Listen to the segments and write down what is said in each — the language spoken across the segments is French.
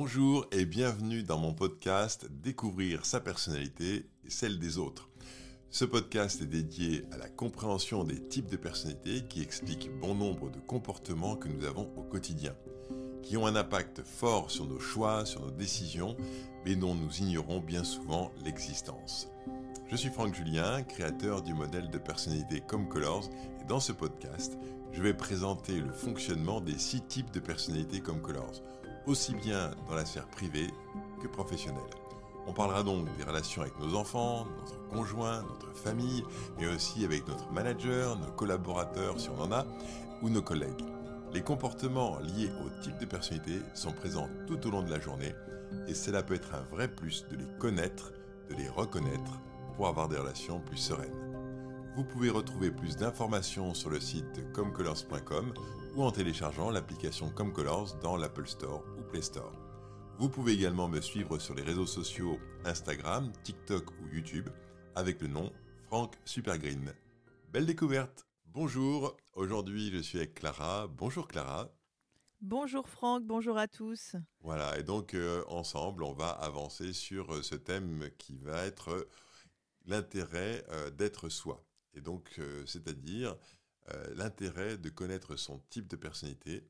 Bonjour et bienvenue dans mon podcast Découvrir sa personnalité et celle des autres. Ce podcast est dédié à la compréhension des types de personnalités qui expliquent bon nombre de comportements que nous avons au quotidien, qui ont un impact fort sur nos choix, sur nos décisions, mais dont nous ignorons bien souvent l'existence. Je suis Franck Julien, créateur du modèle de personnalité Comme Colors, et dans ce podcast, je vais présenter le fonctionnement des six types de personnalités Comme Colors, aussi bien dans la sphère privée que professionnelle. On parlera donc des relations avec nos enfants, notre conjoint, notre famille, mais aussi avec notre manager, nos collaborateurs si on en a, ou nos collègues. Les comportements liés au type de personnalité sont présents tout au long de la journée et cela peut être un vrai plus de les connaître, de les reconnaître pour avoir des relations plus sereines. Vous pouvez retrouver plus d'informations sur le site comcolors.com ou en téléchargeant l'application Comcolors dans l'Apple Store ou Play Store. Vous pouvez également me suivre sur les réseaux sociaux Instagram, TikTok ou YouTube avec le nom Franck Supergreen. Belle découverte Bonjour, aujourd'hui je suis avec Clara. Bonjour Clara. Bonjour Franck, bonjour à tous. Voilà, et donc euh, ensemble on va avancer sur euh, ce thème qui va être euh, l'intérêt d'être soi. Et donc, c'est-à-dire l'intérêt de connaître son type de personnalité,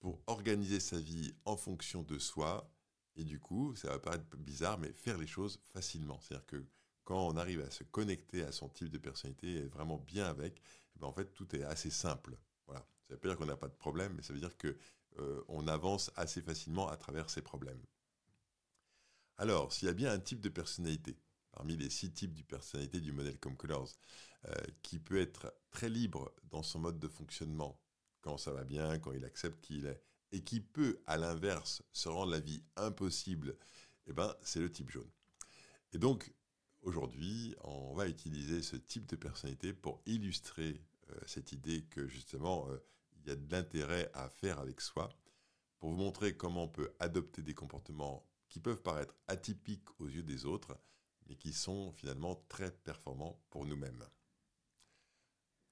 pour organiser sa vie en fonction de soi. Et du coup, ça va paraître bizarre, mais faire les choses facilement. C'est-à-dire que quand on arrive à se connecter à son type de personnalité et vraiment bien avec, eh ben en fait, tout est assez simple. Voilà. Ça veut pas dire qu'on n'a pas de problème, mais ça veut dire que euh, on avance assez facilement à travers ces problèmes. Alors, s'il y a bien un type de personnalité, parmi les six types de personnalité du modèle Comme Colors, euh, qui peut être très libre dans son mode de fonctionnement, quand ça va bien, quand il accepte qui il est, et qui peut, à l'inverse, se rendre la vie impossible, eh ben, c'est le type jaune. Et donc, aujourd'hui, on va utiliser ce type de personnalité pour illustrer euh, cette idée que, justement, euh, il y a de l'intérêt à faire avec soi, pour vous montrer comment on peut adopter des comportements qui peuvent paraître atypiques aux yeux des autres, mais qui sont finalement très performants pour nous-mêmes.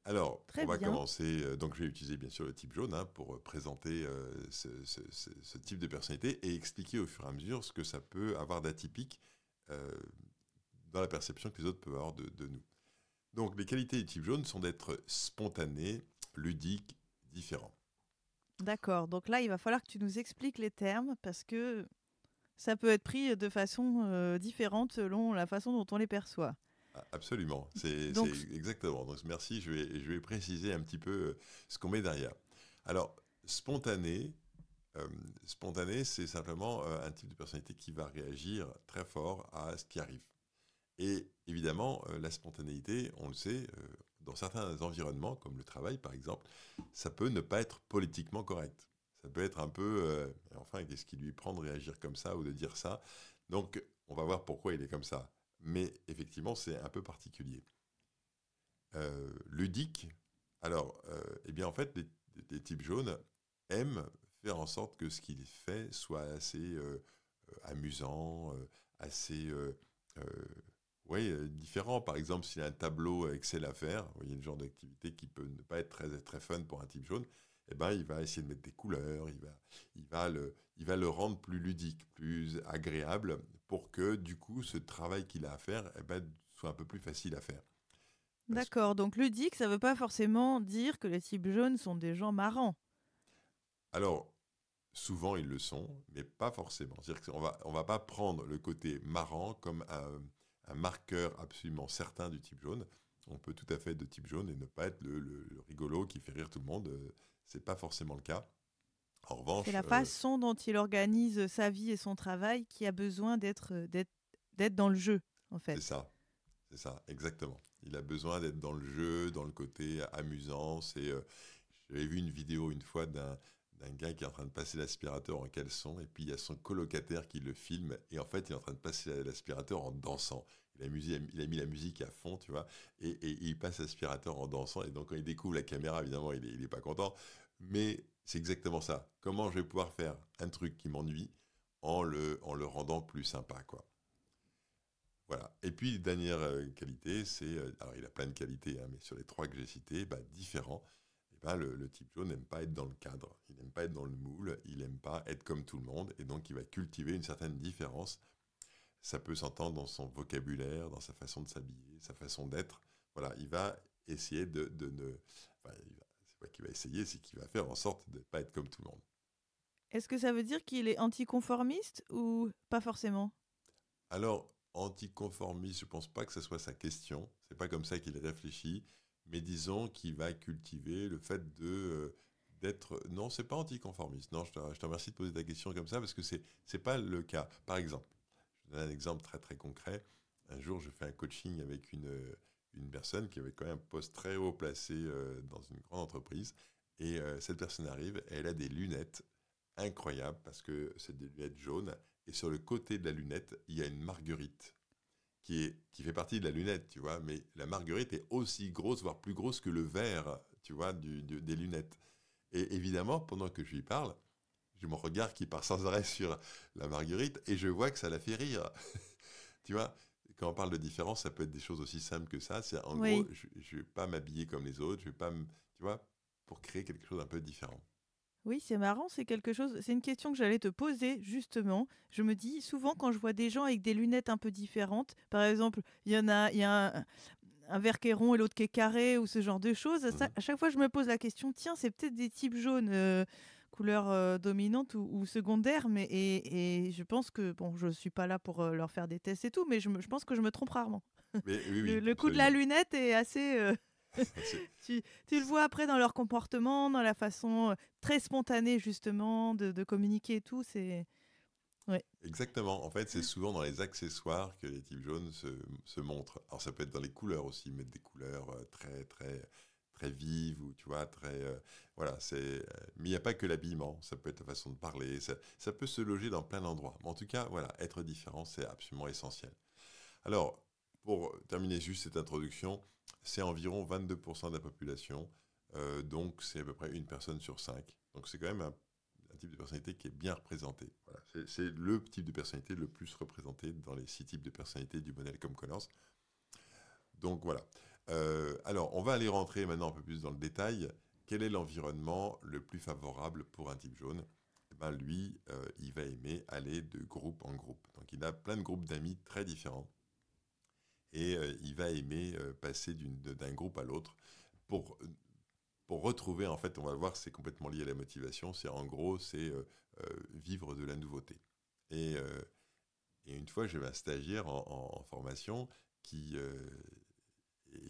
Alors, on va commencer. Euh, donc, je vais utiliser bien sûr le type jaune hein, pour euh, présenter euh, ce, type de personnalité et expliquer au fur et à mesure ce que ça peut avoir d'atypique dans la perception que les autres peuvent avoir de, nous. Donc, les qualités du type jaune sont d'être spontané, ludique, différent. D'accord. Donc là, il va falloir que tu nous expliques les termes parce que ça peut être pris de façon différente selon la façon dont on les perçoit. Absolument, c'est exactement. Donc merci, je vais, je vais préciser un petit peu euh, ce qu'on met derrière. Alors, spontané, euh, spontané, c'est simplement euh, un type de personnalité qui va réagir très fort à ce qui arrive. Et évidemment, la spontanéité, on le sait, dans certains environnements, comme le travail par exemple, ça peut ne pas être politiquement correct. Ça peut être un peu, enfin, qu'est-ce qui lui prend de réagir comme ça ou de dire ça? Donc, on va voir pourquoi il est comme ça mais effectivement, c'est un peu particulier. Euh, ludique, alors, euh, eh bien, en fait, les, types jaunes aiment faire en sorte que ce qu'il fait soit assez euh, amusant, assez ouais, différent. Par exemple, s'il y a un tableau Excel à faire, vous voyez le genre d'activité qui peut ne pas être très, très fun pour un type jaune, eh ben, il va essayer de mettre des couleurs, il va, il va, le, il va le rendre plus ludique, plus agréable, pour que du coup, ce travail qu'il a à faire eh ben, soit un peu plus facile à faire. D'accord, donc ludique, ça ne veut pas forcément dire que les types jaunes sont des gens marrants. Alors, souvent ils le sont, mais pas forcément. C'est-à-dire qu'on va, on va pas prendre le côté marrant comme un, un, marqueur absolument certain du type jaune. On peut tout à fait être de type jaune et ne pas être le, le rigolo qui fait rire tout le monde. C'est pas forcément le cas. En revanche, c'est la euh, façon dont il organise sa vie et son travail qui a besoin d'être d'être dans le jeu, en fait. C'est ça, c'est ça, exactement. Il a besoin d'être dans le jeu, dans le côté amusant. C'est, euh, j'avais vu une vidéo une fois d'un d'un gars qui est en train de passer l'aspirateur en caleçon, et puis il y a son colocataire qui le filme, et en fait il est en train de passer l'aspirateur en dansant. Il a, il a, mis la musique à fond, tu vois, et, il passe l'aspirateur en dansant, et donc quand il découvre la caméra, évidemment, il n'est il est pas content, mais c'est exactement ça. Comment je vais pouvoir faire un truc qui m'ennuie en le, en le rendant plus sympa, quoi. Voilà. Et puis, dernière euh, qualité, c'est, euh, alors il a plein de qualités, hein, mais sur les trois que j'ai cités, bah, différent eh ben, le, type jaune n'aime pas être dans le cadre, il n'aime pas être dans le moule, il n'aime pas être comme tout le monde, et donc il va cultiver une certaine différence. Ça peut s'entendre dans son vocabulaire, dans sa façon de s'habiller, sa façon d'être. Voilà, il va essayer de, de ne... c'est pas qu'il va essayer, c'est qu'il va faire en sorte de ne pas être comme tout le monde. Est-ce que ça veut dire qu'il est anticonformiste ou pas forcément? Alors, anticonformiste, je ne pense pas que ce soit sa question. C'est pas comme ça qu'il réfléchit. Mais disons qu'il va cultiver le fait de euh, d'être non c'est pas anticonformiste. Non je te, je te, remercie de poser ta question comme ça parce que c'est c'est pas le cas. Par exemple je donne un exemple très très concret. Un jour je fais un coaching avec une une personne qui avait quand même un poste très haut placé euh, dans une grande entreprise et euh, cette personne arrive et elle a des lunettes incroyables parce que c'est des lunettes jaunes et sur le côté de la lunette il y a une marguerite qui, est, qui fait partie de la lunette, tu vois, mais la marguerite est aussi grosse, voire plus grosse que le verre, tu vois, du, des lunettes. Et évidemment, pendant que je lui parle, j'ai mon regard qui part sans arrêt sur la marguerite et je vois que ça la fait rire. tu vois, quand on parle de différence, ça peut être des choses aussi simples que ça. C'est en gros, je ne vais pas m'habiller comme les autres, je vais pas, tu vois, pour créer quelque chose d'un peu différent. Oui, c'est marrant, c'est quelque chose. C'est une question que j'allais te poser justement. Je me dis souvent quand je vois des gens avec des lunettes un peu différentes, par exemple, il y en a, il y a un, verre qui est rond et l'autre qui est carré ou ce genre de choses. Mmh à chaque fois, je me pose la question tiens, c'est peut-être des types jaunes. Euh, couleur euh, dominante ou, secondaire, mais et, je pense que bon, je suis pas là pour euh, leur faire des tests et tout, mais je, pense que je me trompe rarement. le, coup de la lunette est assez tu, le vois après dans leur comportement, dans la façon euh, très spontanée justement de, communiquer et tout. C'est ouais. Exactement. En fait, c'est souvent dans les accessoires que les types jaunes se, montrent. Alors ça peut être dans les couleurs aussi, mettre des couleurs euh, très très très vives ou tu vois très euh, voilà c'est mais il n'y a pas que l'habillement ça peut être la façon de parler ça, ça peut se loger dans plein d'endroits mais en tout cas voilà être différent c'est absolument essentiel alors pour terminer juste cette introduction c'est environ 22% de la population, euh, donc c'est à peu près une personne sur cinq. Donc c'est quand même un, type de personnalité qui est bien représenté. C'est le type de personnalité le plus représenté dans les six types de personnalités du modèle comme Connors. Donc voilà. Euh, alors on va aller rentrer maintenant un peu plus dans le détail. Quel est l'environnement le plus favorable pour un type jaune? Eh ben, Lui, euh, il va aimer aller de groupe en groupe. Donc il a plein de groupes d'amis très différents et euh, il va aimer passer d'un groupe à l'autre pour pour retrouver, en fait, on va voir, c'est complètement lié à la motivation. C'est en gros, c'est vivre de la nouveauté. Et, une fois, j'avais un stagiaire en, formation qui,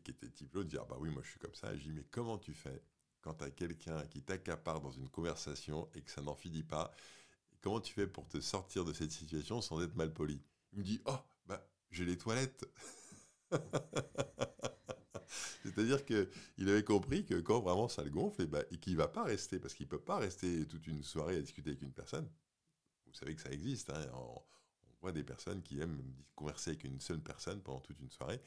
qui était type l'autre, dire ah bah oui, moi je suis comme ça. je dis mais comment tu fais quand tu as quelqu'un qui t'accapare dans une conversation et que ça n'en finit pas? Comment tu fais pour te sortir de cette situation sans être mal poli? Il me dit oh bah j'ai les toilettes. C'est-à-dire qu'il avait compris que quand vraiment ça le gonfle, et, bah, et qu'il ne va pas rester, parce qu'il ne peut pas rester toute une soirée à discuter avec une personne. Vous savez que ça existe. Hein, on, voit des personnes qui aiment converser avec une seule personne pendant toute une soirée.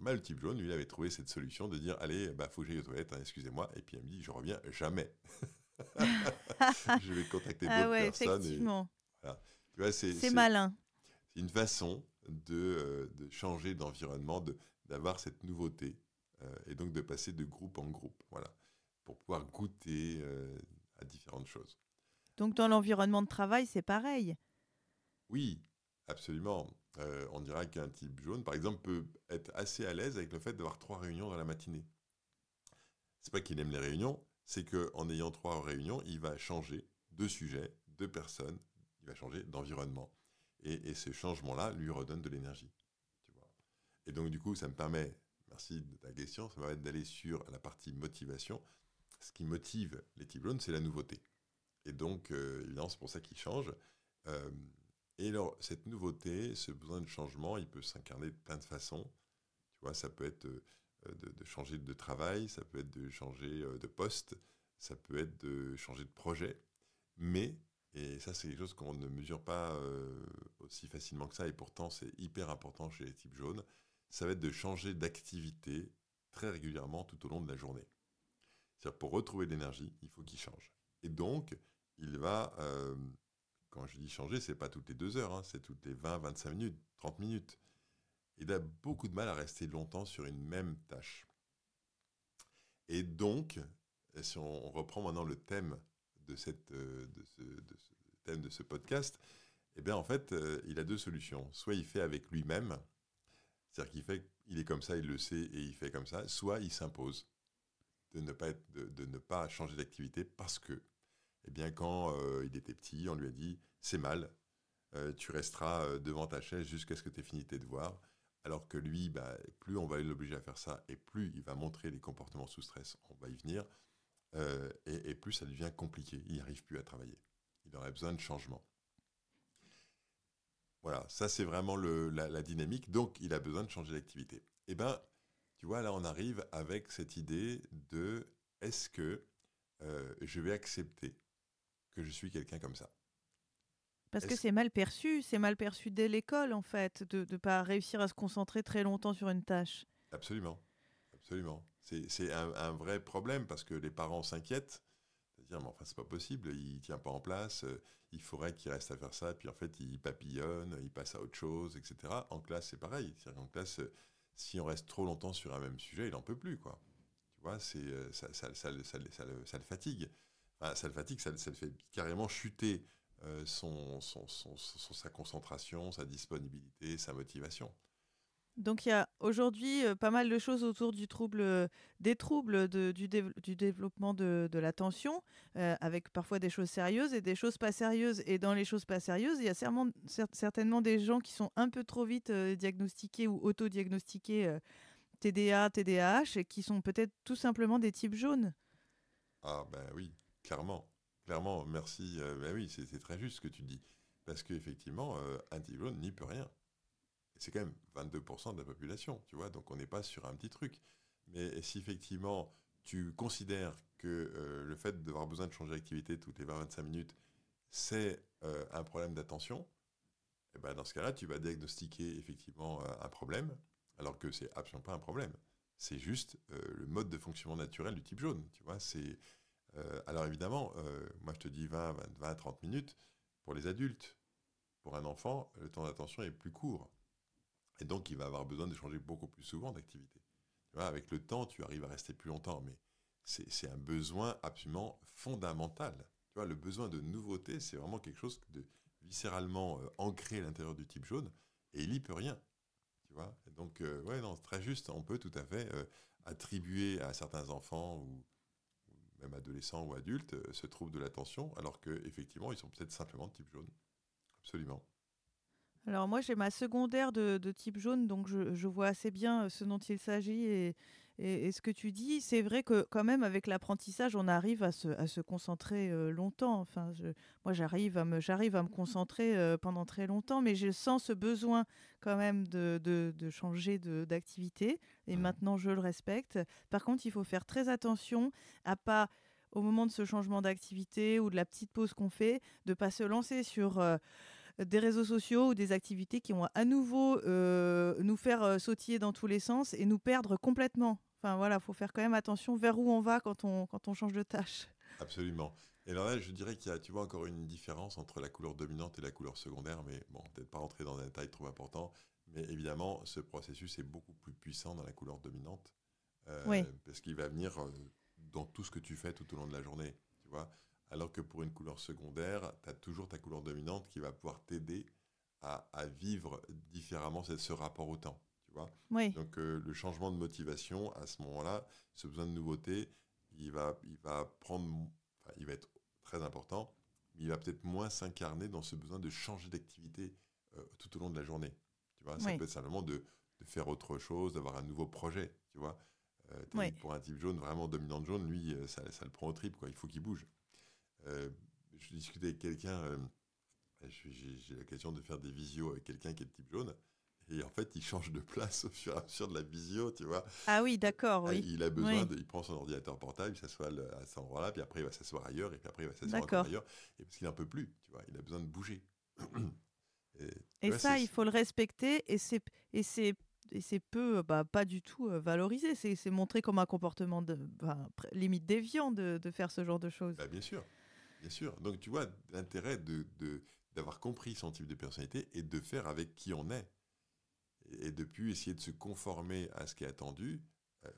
Bah, le type jaune, lui, il avait trouvé cette solution de dire Allez, bah, faut que j'aille aux toilettes, hein, excusez-moi. Et puis il me dit Je reviens jamais. je vais contacter ah d'autres personnes. Effectivement. c'est malin. C'est une façon euh, de, changer d'environnement, d'avoir cette nouveauté, euh, et donc de passer de groupe en groupe, voilà, pour pouvoir goûter euh, à différentes choses. Donc dans l'environnement de travail, c'est pareil Oui, absolument. On dira qu'un type jaune, par exemple, peut être assez à l'aise avec le fait d'avoir trois réunions dans la matinée. C'est pas qu'il aime les réunions, c'est qu'en ayant trois réunions, il va changer de sujet, de personnes, il va changer d'environnement. Et, ce changement-là lui redonne de l'énergie. Et donc, du coup, ça me permet, merci de ta question, ça me permet d'aller sur la partie motivation. Ce qui motive les types jaunes, c'est la nouveauté. Et donc, euh, évidemment, c'est pour ça qu'ils changent. Euh, et alors, cette nouveauté, ce besoin de changement, il peut s'incarner de plein de façons. Tu vois, ça peut être euh, de, changer de travail, ça peut être de changer de poste, ça peut être de changer de projet. Mais et ça, c'est quelque chose qu'on ne mesure pas euh, aussi facilement que ça, et pourtant c'est hyper important chez les types jaunes. Ça va être de changer d'activité très régulièrement tout au long de la journée. C'est-à-dire pour retrouver de l'énergie, il faut qu'il change. Et donc, il va, euh, quand je dis changer, c'est pas toutes les deux heures, hein, c'est toutes les 20, 25 minutes, 30 minutes. Il a beaucoup de mal à rester longtemps sur une même tâche. Et donc, si on, reprend maintenant le ce, thème de ce podcast, eh bien en fait, il a deux solutions. Soit il fait avec lui-même, c'est-à-dire qu'il fait, il est comme ça, il le sait et il fait comme ça. Soit il s'impose de, ne pas changer d'activité parce que, eh bien, quand il était petit, on lui a dit c'est mal, tu resteras devant ta chaise jusqu'à ce que tu aies fini tes devoirs. Alors que lui, bah, plus on va l'obliger à faire ça, et plus il va montrer les comportements sous stress, on va y venir, euh, et, plus ça devient compliqué. Il n'arrive plus à travailler. Il aurait besoin de changement. Voilà, ça c'est vraiment la, dynamique. Donc il a besoin de changer d'activité. Eh bien, tu vois, là on arrive avec cette idée de est-ce que euh, je vais accepter que je suis quelqu'un comme ça parce que c'est mal perçu, c'est mal perçu dès l'école en fait, de ne pas réussir à se concentrer très longtemps sur une tâche. Absolument, absolument. C'est un, vrai problème parce que les parents s'inquiètent. C'est-à-dire, mais enfin, c'est pas possible, il tient pas en place, euh, il faudrait qu'il reste à faire ça, puis en fait, il papillonne, il passe à autre chose, etc. En classe, c'est pareil. En classe, euh, si on reste trop longtemps sur un même sujet, il n'en peut plus, quoi. Tu vois, c'est euh, ça, ça, ça, ça, le fatigue. Enfin, ça le fatigue, ça, le fait carrément chuter euh, son, sa concentration, sa disponibilité, sa motivation. Donc il y a aujourd'hui euh, pas mal de choses autour du trouble, euh, des troubles de, du, du, développement de, de l'attention, avec parfois des choses sérieuses et des choses pas sérieuses. Et dans les choses pas sérieuses, il y a certainement, certainement des gens qui sont un peu trop vite diagnostiqués ou auto-diagnostiqués TDA, TDAH, et qui sont peut-être tout simplement des types jaunes. Ah ben oui, clairement. Clairement, merci. Euh, ben oui, c'est très juste ce que tu dis. Parce qu'effectivement, euh, un type jaune n'y peut rien. C'est quand même 22% de la population, tu vois, donc on n'est pas sur un petit truc. Mais si effectivement tu considères que euh, le fait d'avoir besoin de changer d'activité toutes les 20-25 minutes, c'est un problème d'attention, eh ben dans ce cas-là, tu vas diagnostiquer effectivement un problème, alors que c'est absolument pas un problème. C'est juste le mode de fonctionnement naturel du type jaune, tu vois. C'est euh, alors évidemment, euh, moi je te dis 20, 20, 30 minutes pour les adultes. Pour un enfant, le temps d'attention est plus court. Et donc il va avoir besoin de changer beaucoup plus souvent d'activité. Avec le temps, tu arrives à rester plus longtemps, mais c'est un besoin absolument fondamental. Tu vois, le besoin de nouveauté, c'est vraiment quelque chose de viscéralement euh, ancré à l'intérieur du type jaune, et il n'y peut rien. Tu vois donc, ouais, non, très juste, on peut tout à fait attribuer à certains enfants ou adolescents ou adultes, euh, se trouvent de l'attention, alors qu'effectivement, ils sont peut-être simplement de type jaune. Absolument. Alors moi, j'ai ma secondaire de, type jaune, donc je, vois assez bien euh, ce dont il s'agit et, et, ce que tu dis. C'est vrai que quand même, avec l'apprentissage, on arrive à se, à se concentrer euh, longtemps. Enfin, je, moi, j'arrive à, me, j'arrive à me concentrer pendant très longtemps, mais je sens ce besoin quand même de, de, de changer d'activité. Et mmh. maintenant, je le respecte. Par contre, il faut faire très attention à pas au moment de ce changement d'activité ou de la petite pause qu'on fait, de pas se lancer sur des réseaux sociaux ou des activités qui vont à nouveau euh, nous faire euh, sautiller dans tous les sens et nous perdre complètement. Enfin voilà, il faut faire quand même attention vers où on va quand on, quand on change de tâche. Absolument. Et alors là, je dirais qu'il y a, tu vois, encore une différence entre la couleur dominante et la couleur secondaire, mais bon, peut-être pas rentrer dans un détail trop important. Mais évidemment, ce processus est beaucoup plus puissant dans la couleur dominante. Euh, parce qu'il va venir dans tout ce que tu fais tout au long de la journée. Tu vois alors que pour une couleur secondaire, tu as toujours ta couleur dominante qui va pouvoir t'aider à, vivre différemment ce rapport au temps. Tu vois Donc euh, le changement de motivation, à ce moment-là, ce besoin de nouveauté, il va, il va prendre, il va être très important, mais il va peut-être moins s'incarner dans ce besoin de changer d'activité euh, tout au long de la journée. Tu vois, ça peut être simplement de, faire autre chose, d'avoir un nouveau projet. Tu vois, euh, pour un type jaune vraiment dominant jaune, lui, ça, ça, le prend au trip. Quoi. Il faut qu'il bouge. Euh, je discutais avec quelqu'un, euh, j'ai l'occasion de faire des visios avec quelqu'un qui est de type jaune. Et en fait, il change de place au fur et à mesure de la visio, tu vois. Ah oui, d'accord, oui. Il a besoin de, il prend son ordinateur portable, il s'assoit à cet endroit-là, puis après il va s'asseoir ailleurs, et puis après il va s'asseoir ailleurs. Et parce qu'il n'en peut plus, tu vois, il a besoin de bouger. et, ça, il faut le respecter, et c'est et c'est et c'est peu, bah, pas du tout valorisé. C'est montré comme un comportement de, bah, limite déviant de, de, faire ce genre de choses. Bah, bien sûr. Bien sûr. Donc, tu vois, l'intérêt de, d'avoir compris son type de personnalité et de faire avec qui on est. Et, depuis, essayer de se conformer à ce qui est attendu, euh,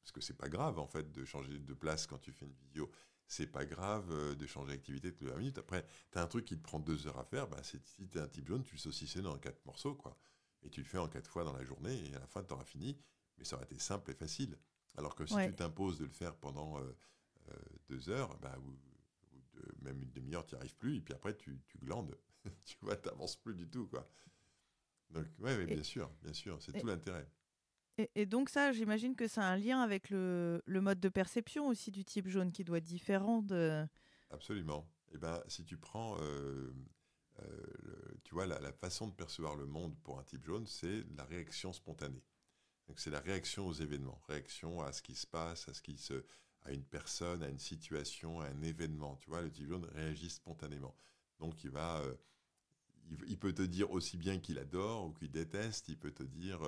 parce que c'est pas grave en fait de changer de place quand tu fais une vidéo. C'est pas grave euh, de changer d'activité toutes les 20 minutes. Après, tu as un truc qui te prend deux heures à faire, bah, si tu un type jaune, tu le saucissais dans quatre morceaux, quoi. Et tu le fais en quatre fois dans la journée, et à la fin, tu auras fini. Mais ça aurait été simple et facile. Alors que si tu t'imposes de le faire pendant euh, deux heures, bah, même une demi-heure, tu n'y arrives plus, et puis après, tu, tu glandes. tu vois, tu n'avances plus du tout, quoi. Donc, oui, ouais, bien sûr, bien sûr, c'est tout l'intérêt. Et, donc ça, j'imagine que ça a un lien avec le, le, mode de perception aussi du type jaune qui doit être différent de... Absolument. Et eh ben, si tu prends, euh, euh, tu vois, la, façon de percevoir le monde pour un type jaune, c'est la réaction spontanée. Donc c'est la réaction aux événements, réaction à ce qui se passe, à ce qui se, à une personne, à une situation, à un événement. Tu vois, le jaune réagit spontanément. Donc il va, euh, il, peut te dire aussi bien qu'il adore ou qu'il déteste. Il peut te dire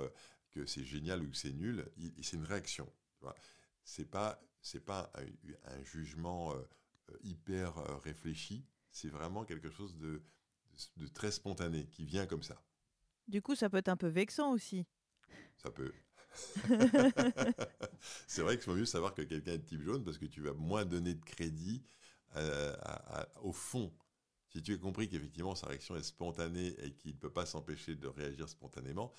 que c'est génial ou que c'est nul, c'est une réaction. C'est pas c'est pas un, jugement euh, euh, hyper euh, réfléchi, c'est vraiment quelque chose de, de, très spontané qui vient comme ça. Du coup, ça peut être un peu vexant aussi. Ça peut. c'est vrai qu'il faut mieux savoir que quelqu'un est de type jaune parce que tu vas moins donner de crédit au fond. Si tu as compris qu'effectivement sa réaction est spontanée et qu'il ne peut pas s'empêcher de réagir spontanément,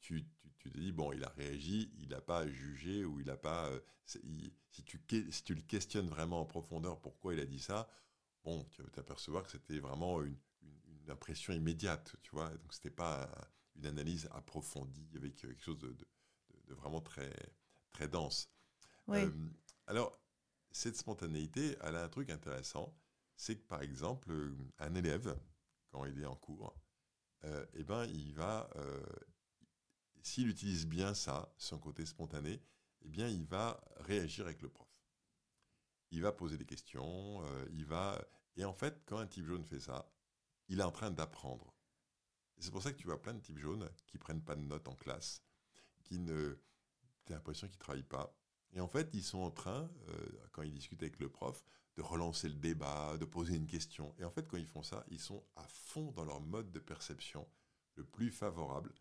tu, te dis, bon, il a réagi, il n'a pas jugé ou il n'a pas. Euh, si, tu, le questionnes vraiment en profondeur pourquoi il a dit ça, bon, tu vas t'apercevoir que c'était vraiment une, impression immédiate, tu vois. Donc, c'était pas une analyse approfondie avec quelque chose de, vraiment très, très dense. Euh, alors, cette spontanéité, elle a un truc intéressant, c'est que par exemple, un élève, quand il est en cours, euh, eh ben, il va, s'il utilise bien ça, son côté spontané, eh bien, il va réagir avec le prof. Il va poser des questions, euh, il va... Et en fait, quand un type jaune fait ça, il est en train d'apprendre. C'est pour ça que tu vois plein de types jaunes qui prennent pas de notes en classe, qui ne... Tu as l'impression qu'ils ne travaillent pas. Et en fait, ils sont en train, euh, quand ils discutent avec le prof, de relancer le débat, de poser une question. Et en fait, quand ils font ça, ils sont à fond dans leur mode de perception le plus favorable.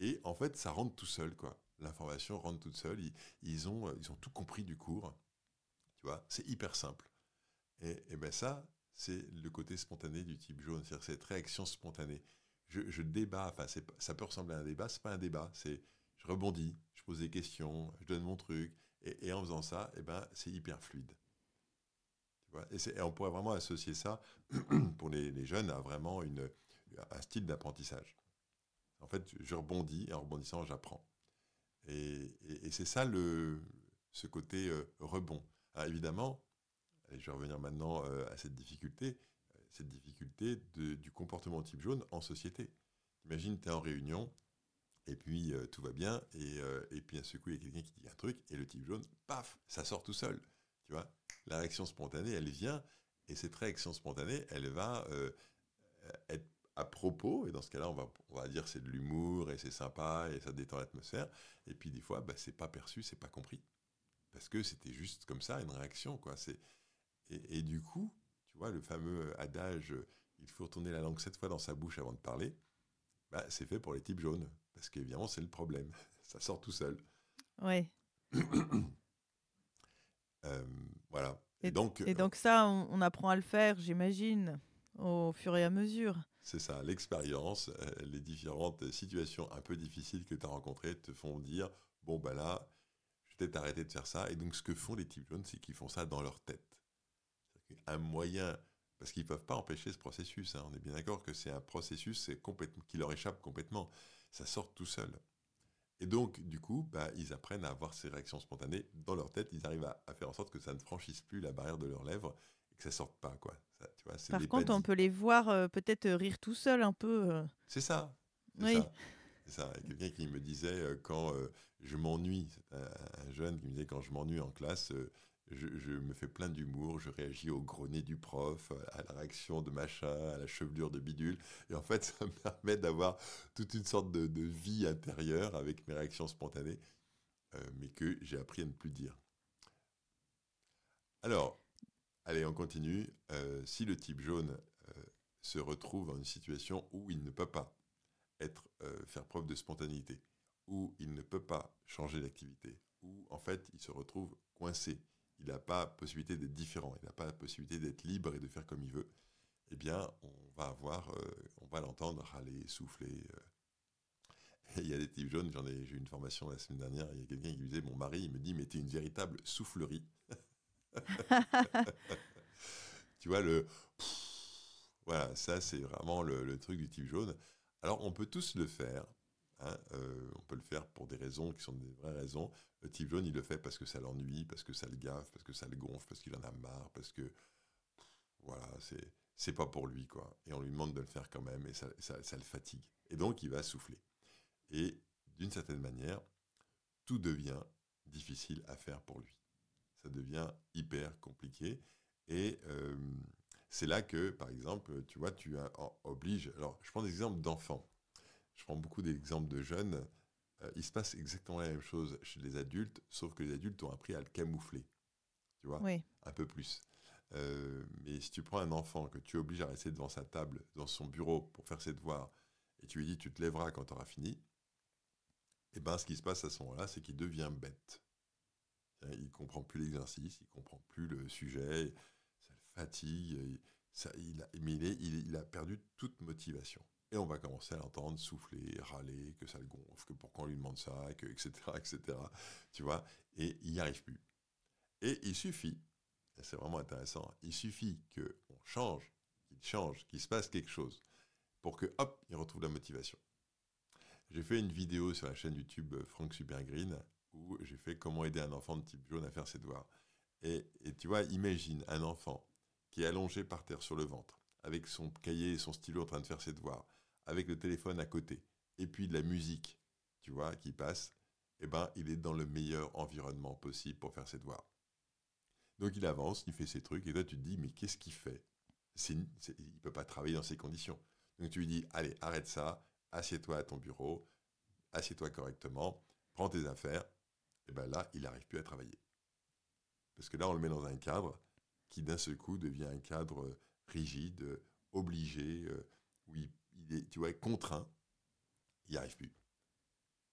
Et en fait, ça rentre tout seul, quoi. L'information rentre toute seule. Ils, ont, ils ont tout compris du cours. Tu vois, c'est hyper simple. Et, ben ça, c'est le côté spontané du type jaune, c'est-à-dire cette réaction spontanée. Je, je débat, enfin, ça peut ressembler à un débat, c'est pas un débat, c'est je rebondis, je pose des questions, je donne mon truc, et, en faisant ça, et ben, c'est hyper fluide. Et, on pourrait vraiment associer ça, pour les, jeunes, à vraiment une, un style d'apprentissage. En fait, je rebondis et en rebondissant, j'apprends. Et, c'est ça le, ce côté euh, rebond. Évidemment, je vais revenir maintenant euh, à cette difficulté, cette difficulté du comportement type jaune en société. Imagine, tu es en réunion, et puis euh, tout va bien, et, et puis à ce coup, il y a quelqu'un qui dit un truc, et le type jaune, paf, ça sort tout seul. Tu vois, la réaction spontanée, elle vient, et cette réaction spontanée, elle va être à propos, et dans ce cas-là, on va, on va dire c'est de l'humour et c'est sympa et ça détend l'atmosphère. Et puis des fois, bah, c'est pas perçu, c'est pas compris. Parce que c'était juste comme ça, une réaction. quoi. C'est et, du coup, tu vois, le fameux adage il faut tourner la langue sept fois dans sa bouche avant de parler, bah, c'est fait pour les types jaunes. Parce qu'évidemment, c'est le problème. Ça sort tout seul. Ouais. Euh, voilà. Et, donc, et donc ça, on apprend à le faire, j'imagine, au fur et à mesure. C'est ça, l'expérience, euh, les différentes situations un peu difficiles que tu as rencontrées te font dire bon, ben là, je vais peut-être arrêter de faire ça. Et donc, ce que font les types jaunes, c'est qu'ils font ça dans leur tête. Un moyen, parce qu'ils ne peuvent pas empêcher ce processus. Hein. On est bien d'accord que c'est un processus qui leur échappe complètement. Ça sort tout seul. Et donc, du coup, bah, ils apprennent à avoir ces réactions spontanées dans leur tête. Ils arrivent à, à, faire en sorte que ça ne franchisse plus la barrière de leurs lèvres que ça sorte pas, quoi. Par contre, on peut les voir euh, peut-être euh, rire tout seul un peu. Euh. C'est ça. Oui. C'est ça. Quelqu'un qui me disait quand je m'ennuie, un, jeune qui me disait quand je m'ennuie en classe, je, me fais plein d'humour, je réagis au gros du prof, à la réaction de machin, à la chevelure de bidule. Et en fait, ça me permet d'avoir toute une sorte de, vie intérieure avec mes réactions spontanées, mais que j'ai appris à ne plus dire. Alors, Allez, on continue. Euh, si le type jaune euh, se retrouve dans une situation où il ne peut pas euh, faire preuve de spontanéité, où il ne peut pas changer d'activité, où en fait il se retrouve coincé. Il n'a pas possibilité d'être différent, il n'a pas possibilité d'être libre et de faire comme il veut. Eh bien, on va avoir, euh, on va l'entendre râler, souffler. Euh. il y a des types jaunes, j'en ai, j'ai eu une formation la semaine dernière, il y a quelqu'un qui disait, mon mari, il me dit, mais t'es une véritable soufflerie. tu vois, le... voilà, ça c'est vraiment le, truc du type jaune. Alors, on peut tous le faire. Hein, euh, on peut le faire pour des raisons qui sont des vraies raisons. Le type jaune, il le fait parce que ça l'ennuie, parce que ça le gaffe, parce que ça le gonfle, parce qu'il en a marre, parce que voilà, c'est c'est pas pour lui quoi. Et on lui demande de le faire quand même, et ça, ça le fatigue. Et donc il va souffler. Et d'une certaine manière, tout devient difficile à faire pour lui. Ça devient hyper compliqué. Et euh, c'est là que, par exemple, tu vois, tu obliges. Alors, je prends des exemples d'enfants. Je prends beaucoup d'exemples de jeunes. Euh, il se passe exactement la même chose chez les adultes, sauf que les adultes ont appris à le camoufler. Tu vois oui. Un peu plus. Euh, mais si tu prends un enfant que tu obliges à rester devant sa table, dans son bureau pour faire ses devoirs, et tu lui dis tu te lèveras quand tu auras fini, et eh ben ce qui se passe à ce moment-là, c'est qu'il devient bête. Il comprend plus l'exercice, il comprend plus le sujet, ça le fatigue, ça, il, a, mais il, a perdu toute motivation. Et on va commencer à l'entendre souffler, râler, que ça le gonfle, que pourquoi on lui demande ça, que, etc., etc. Tu vois, et il n'y arrive plus. Et il suffit, c'est vraiment intéressant, il suffit qu'on change, qu'il change, qu'il se passe quelque chose, pour que, hop, il retrouve la motivation. J'ai fait une vidéo sur la chaîne YouTube Frank Supergreen où j'ai fait comment aider un enfant de type jaune à faire ses devoirs. Et, tu vois, imagine un enfant qui est allongé par terre sur le ventre, avec son cahier et son stylo en train de faire ses devoirs, avec le téléphone à côté, et puis de la musique, tu vois, qui passe, eh ben, il est dans le meilleur environnement possible pour faire ses devoirs. Donc il avance, il fait ses trucs, et toi tu te dis, mais qu'est-ce qu'il fait? Il ne peut pas travailler dans ces conditions. Donc tu lui dis, allez, arrête ça, assieds-toi à ton bureau, assieds-toi correctement, prends tes affaires, et bien là, il n'arrive plus à travailler. Parce que là, on le met dans un cadre qui d'un seul coup devient un cadre rigide, obligé, euh, où il, tu vois, contraint, il n'y arrive plus.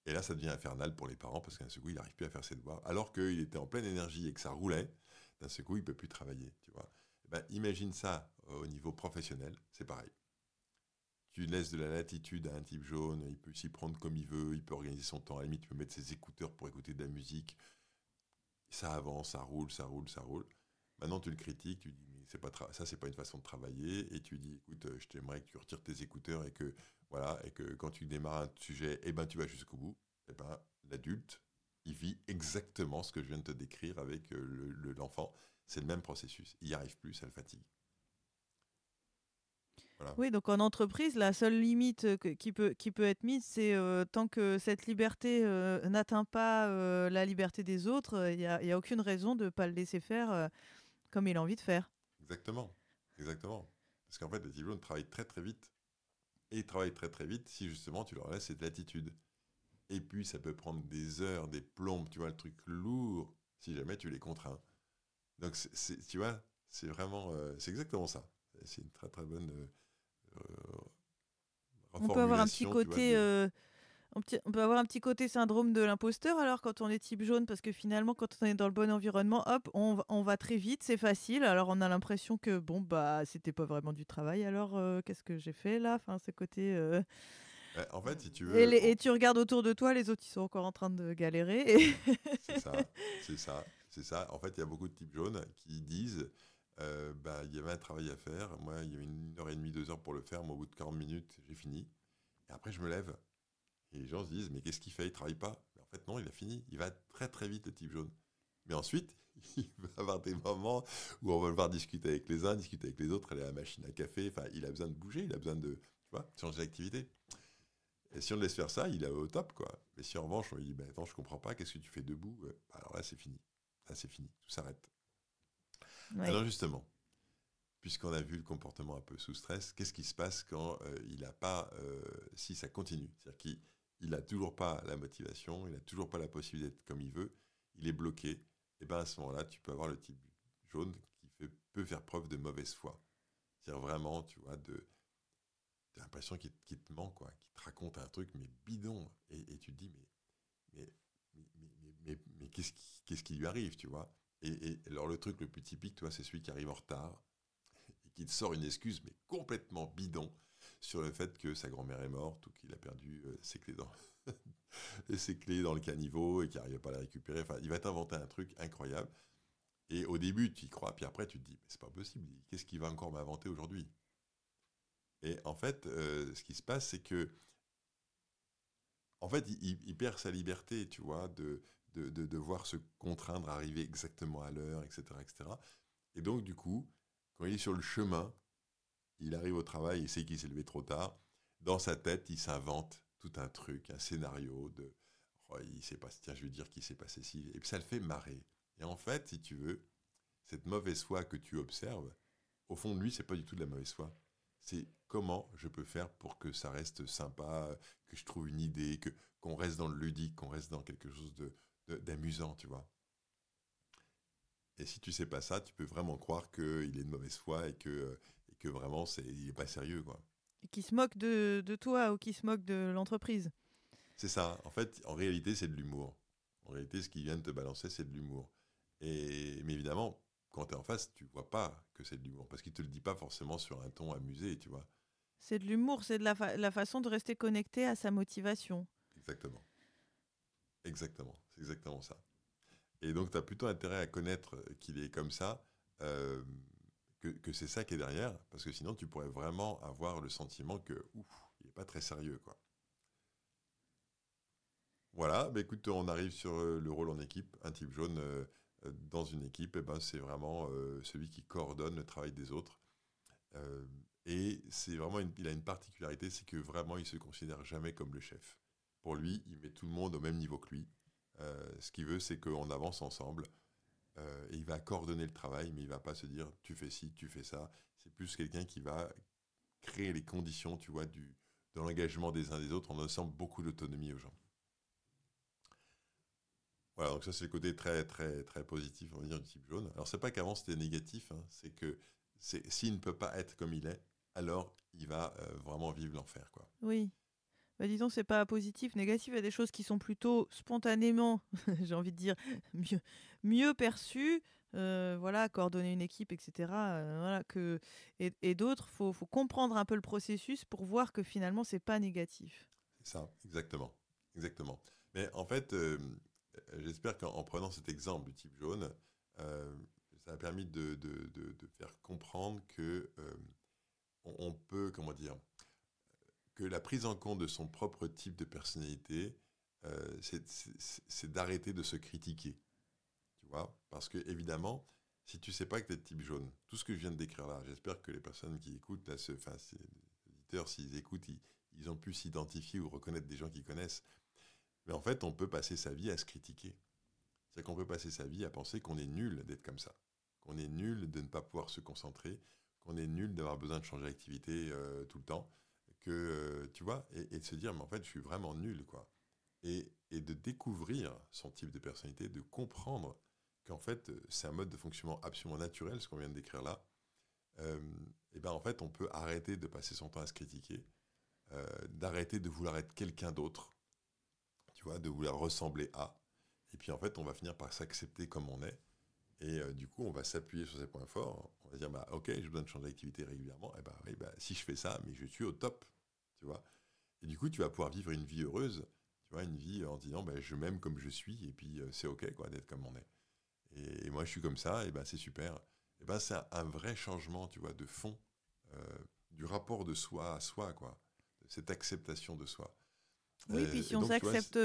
Et là, ça devient infernal pour les parents parce qu'un seul coup, il n'arrive plus à faire ses devoirs. Alors qu'il était en pleine énergie et que ça roulait, d'un seul coup, il ne peut plus travailler. Tu vois. Eh ben, imagine ça au niveau professionnel, c'est pareil tu laisses de la latitude à un type jaune, il peut s'y prendre comme il veut, il peut organiser son temps, à la tu peux mettre ses écouteurs pour écouter de la musique. Ça avance, ça roule, ça roule, ça roule. Maintenant, tu le critiques, tu dis, c'est pas ça, c'est pas une façon de travailler, et tu dis, écoute, je t'aimerais que tu retires tes écouteurs et que, voilà, et que quand tu démarres un sujet, eh ben, tu vas jusqu'au bout. Eh ben, l'adulte, il vit exactement ce que je viens de te décrire avec euh, l'enfant. c'est le même processus. Il n'y arrive plus, ça le fatigue. Oui, donc en entreprise, la seule limite qui, peut, qui peut être mise, c'est tant que cette liberté n'atteint pas la liberté des autres, il n'y a, a, aucune raison de ne pas le laisser faire comme il a envie de faire. Exactement, exactement. Parce qu'en fait, les diplômes travaillent très très vite. Et ils travaillent très très vite si justement tu leur laisses cette latitude. Et puis ça peut prendre des heures, des plombes, tu vois, le truc lourd, si jamais tu les contrains. Donc tu vois, c'est vraiment, c'est exactement ça. C'est une très très bonne euh, on peut avoir un petit côté. Euh, on, peut avoir un petit côté syndrome de l'imposteur alors quand on est type jaune parce que finalement quand on est dans le bon environnement hop on, on va très vite c'est facile alors on a l'impression que bon bah c'était pas vraiment du travail alors euh, qu'est-ce que j'ai fait là? Enfin ce côté en fait si tu veux et, tu regardes autour de toi les autres ils sont encore en train de galérer c'est ça c'est ça c'est ça en fait il y a beaucoup de types jaunes qui disent euh, bah, il y avait un travail à faire. Moi, il y avait une heure et demie, deux heures pour le faire. mais au bout de 40 minutes, j'ai fini. Et après, je me lève. Et les gens se disent, mais qu'est-ce qu'il fait? Il travaille pas mais En fait, non, il a fini. Il va très très vite, le type jaune. Mais ensuite, il va avoir des moments où on va le voir discuter avec les uns, discuter avec les autres, aller à la machine à café. Enfin, il a besoin de bouger, il a besoin de tu vois, changer d'activité. Et si on le laisse faire ça, il est au top, quoi. Mais si en revanche, on lui dit, ben, attends, je comprends pas, qu'est-ce que tu fais debout? Bah, Alors là, c'est fini. Là, c'est fini. Tout s'arrête. Alors justement, puisqu'on a vu le comportement un peu sous stress, qu'est-ce qui se passe quand euh, il n'a pas, euh, si ça continue? C'est-à-dire qu'il n'a toujours pas la motivation, il n'a toujours pas la possibilité d'être comme il veut, il est bloqué, et bien à ce moment-là, tu peux avoir le type jaune qui peut faire preuve de mauvaise foi. C'est-à-dire vraiment, tu vois, de, as l'impression qu'il te ment, quoi, qu'il te raconte un truc, mais bidon. Et, tu te dis, mais, mais mais, mais, qu'est-ce qui, qu'est-ce qui lui arrive, tu vois? Et, alors le truc le plus typique, toi, c'est celui qui arrive en retard et qui te sort une excuse, mais complètement bidon, sur le fait que sa grand-mère est morte ou qu'il a perdu euh, ses clés dans ses clés dans le caniveau et qu'il n'arrive pas à les récupérer. Enfin, il va t'inventer un truc incroyable. Et au début, tu y crois, puis après, tu te dis, mais c'est pas possible. Qu'est-ce qu'il va encore m'inventer aujourd'hui? Et en fait, euh, ce qui se passe, c'est que, en fait, il, perd sa liberté, tu vois, de, de, de, devoir se contraindre à arriver exactement à l'heure, etc., etc. Et donc, du coup, quand il est sur le chemin, il arrive au travail, il sait qu'il s'est levé trop tard. Dans sa tête, il s'invente tout un truc, un scénario de oh, il s'est passé, tiens, je vais dire qu'il s'est passé ci, et puis ça le fait marrer. Et en fait, si tu veux, cette mauvaise foi que tu observes, au fond de lui, c'est pas du tout de la mauvaise foi. C'est comment je peux faire pour que ça reste sympa, que je trouve une idée, que qu'on reste dans le ludique, qu'on reste dans quelque chose de, d'amusant, tu vois. Et si tu sais pas ça, tu peux vraiment croire qu'il est de mauvaise foi et que, et que vraiment, c'est, il est pas sérieux, quoi. Et qui se moque de, de toi ou qui se moque de l'entreprise. C'est ça. En fait, en réalité, c'est de l'humour. En réalité, ce qui vient de te balancer, c'est de l'humour. Et, mais évidemment, quand tu es en face, tu vois pas que c'est de l'humour. Parce qu'il te le dit pas forcément sur un ton amusé, tu vois. C'est de l'humour, c'est de la, la façon de rester connecté à sa motivation. Exactement. Exactement, c'est exactement ça. Et donc, tu as plutôt intérêt à connaître qu'il est comme ça, euh, que, c'est ça qui est derrière, parce que sinon, tu pourrais vraiment avoir le sentiment que, il n'est pas très sérieux, quoi. Voilà, bah écoute, on arrive sur euh, le rôle en équipe. Un type jaune euh, dans une équipe, eh ben, c'est vraiment celui qui coordonne le travail des autres. et c'est vraiment, il a une particularité, c'est que vraiment, il se considère jamais comme le chef pour lui, il met tout le monde au même niveau que lui. Euh, ce qu'il veut, c'est qu'on avance ensemble. Euh, et il va coordonner le travail, mais il va pas se dire tu fais ci, tu fais ça. C'est plus quelqu'un qui va créer les conditions, tu vois, du, de l'engagement des uns des autres en donnant beaucoup d'autonomie aux gens. Voilà, donc ça c'est le côté très très très positif, on va dire, du type jaune. Alors c'est pas qu'avant c'était négatif, hein, c'est que s'il ne peut pas être comme il est, alors il va euh, vraiment vivre l'enfer, quoi. Oui bah, disons, c'est pas positif, négatif. Il y a des choses qui sont plutôt spontanément, j'ai envie de dire, mieux, mieux perçues. Euh, voilà, coordonner une équipe, etc. Euh, voilà, que, et, d'autres, faut, faut, comprendre un peu le processus pour voir que finalement, c'est pas négatif. C'est ça, exactement. exactement. Mais en fait, euh, j'espère qu'en prenant cet exemple du type jaune, ça a permis de, de, de, faire comprendre que on peut, comment dire, que la prise en compte de son propre type de personnalité, euh, c'est d'arrêter de se critiquer. Tu vois? Parce que, évidemment, si tu sais pas que tu es de type jaune, tout ce que je viens de décrire là, j'espère que les personnes qui écoutent, là, les éditeurs, s'ils écoutent, ils, ont pu s'identifier ou reconnaître des gens qu'ils connaissent. Mais en fait, on peut passer sa vie à se critiquer. C'est qu'on peut passer sa vie à penser qu'on est nul d'être comme ça, qu'on est nul de ne pas pouvoir se concentrer, qu'on est nul d'avoir besoin de changer d'activité euh, tout le temps, que, euh, tu vois, et, de se dire, mais en fait, je suis vraiment nul, quoi. Et, et de découvrir son type de personnalité, de comprendre qu'en fait, c'est un mode de fonctionnement absolument naturel, ce qu'on vient de décrire là, euh, et ben en fait, on peut arrêter de passer son temps à se critiquer, euh, d'arrêter de vouloir être quelqu'un d'autre, tu vois, de vouloir ressembler à. Et puis en fait, on va finir par s'accepter comme on est. Et euh, du coup, on va s'appuyer sur ces points forts. On va dire, bah, ok, j'ai besoin de changer d'activité régulièrement. Et bah, oui, bah, si je fais ça, mais je suis au top tu vois. Et du coup, tu vas pouvoir vivre une vie heureuse, tu vois, une vie en disant, ben, je m'aime comme je suis, et puis euh, c'est ok, quoi, d'être comme on est. Et, moi, je suis comme ça, et ben, c'est super. Et ben, c'est un, vrai changement, tu vois, de fond, euh, du rapport de soi à soi, quoi, cette acceptation de soi. Oui, puis si on s'accepte,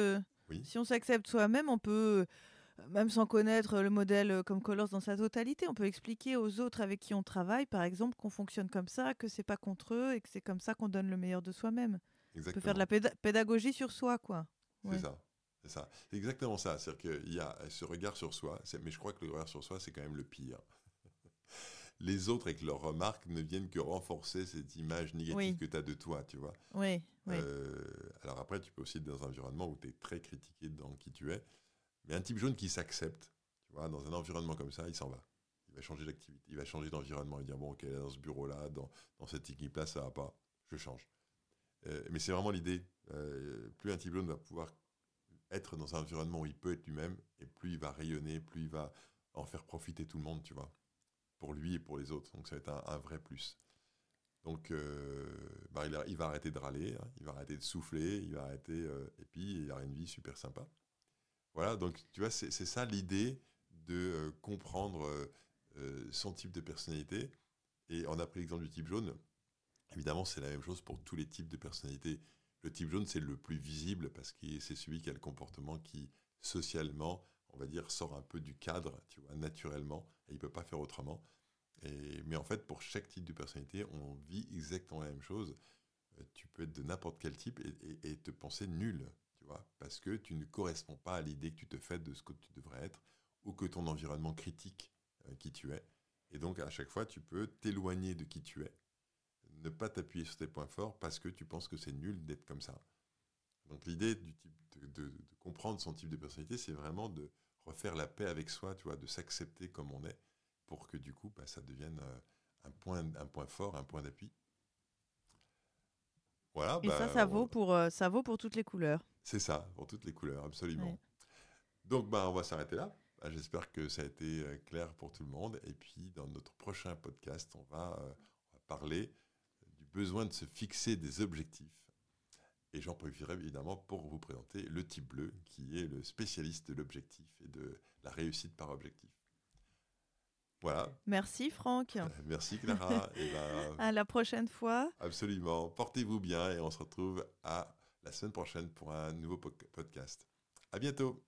si on s'accepte soi-même, on peut même sans connaître le modèle euh, comme Colors dans sa totalité, on peut expliquer aux autres avec qui on travaille, par exemple, qu'on fonctionne comme ça, que c'est pas contre eux et que c'est comme ça qu'on donne le meilleur de soi-même. On peut faire de la pédagogie sur soi, quoi. C'est ça. C'est ça. C'est exactement ça. C'est-à-dire qu'il y a ce regard sur soi, mais je crois que le regard sur soi, c'est quand même le pire. Les autres, avec leurs remarques, ne viennent que renforcer cette image négative que tu as de toi, tu vois. Oui, euh, alors après, tu peux aussi être dans un environnement où tu es très critiqué dans qui tu es. Mais un type jaune qui s'accepte, tu vois, dans un environnement comme ça, il s'en va. Il va changer d'activité, il va changer d'environnement. Il va dire, bon, ok, dans ce bureau-là, dans, dans, cette équipe-là, ça va pas, je change. Euh, mais c'est vraiment l'idée. Euh, plus un type jaune va pouvoir être dans un environnement où il peut être lui-même, et plus il va rayonner, plus il va en faire profiter tout le monde, tu vois, pour lui et pour les autres. Donc ça va être un, vrai plus. Donc euh, bah, il, va arrêter de râler, hein. il va arrêter de souffler, il va arrêter, et puis il aura une vie super sympa. Voilà, donc tu vois, c'est ça l'idée de euh, comprendre son type de personnalité. Et on a pris l'exemple du type jaune. Évidemment, c'est la même chose pour tous les types de personnalités. Le type jaune, c'est le plus visible parce que c'est celui qui a le comportement qui, socialement, on va dire, sort un peu du cadre, tu vois, naturellement, et il ne peut pas faire autrement. Et, mais en fait, pour chaque type de personnalité, on vit exactement la même chose. Euh, tu peux être de n'importe quel type et, te penser nul, vois, parce que tu ne corresponds pas à l'idée que tu te fais de ce que tu devrais être, ou que ton environnement critique euh, qui tu es. Et donc, à chaque fois, tu peux t'éloigner de qui tu es, ne pas t'appuyer sur tes points forts parce que tu penses que c'est nul d'être comme ça. Donc, l'idée du type de, comprendre son type de personnalité, c'est vraiment de refaire la paix avec soi, tu vois, de s'accepter comme on est, pour que du coup, bah, ça devienne euh, un point, un point fort, un point d'appui. Voilà. Et ça, bah, ça vaut, pour, euh, ça vaut pour toutes les couleurs. C'est ça, pour toutes les couleurs, absolument. Donc, bah, on va s'arrêter là. Bah, j'espère que ça a été euh, clair pour tout le monde. Et puis, dans notre prochain podcast, on va, on va parler du besoin de se fixer des objectifs et j'en profiterai évidemment pour vous présenter le type bleu, qui est le spécialiste de l'objectif et de la réussite par objectif. Voilà. Merci Franck. Euh, merci Clara. et ben, à la prochaine fois. Absolument. Portez-vous bien et on se retrouve à la semaine prochaine pour un nouveau podcast. À bientôt.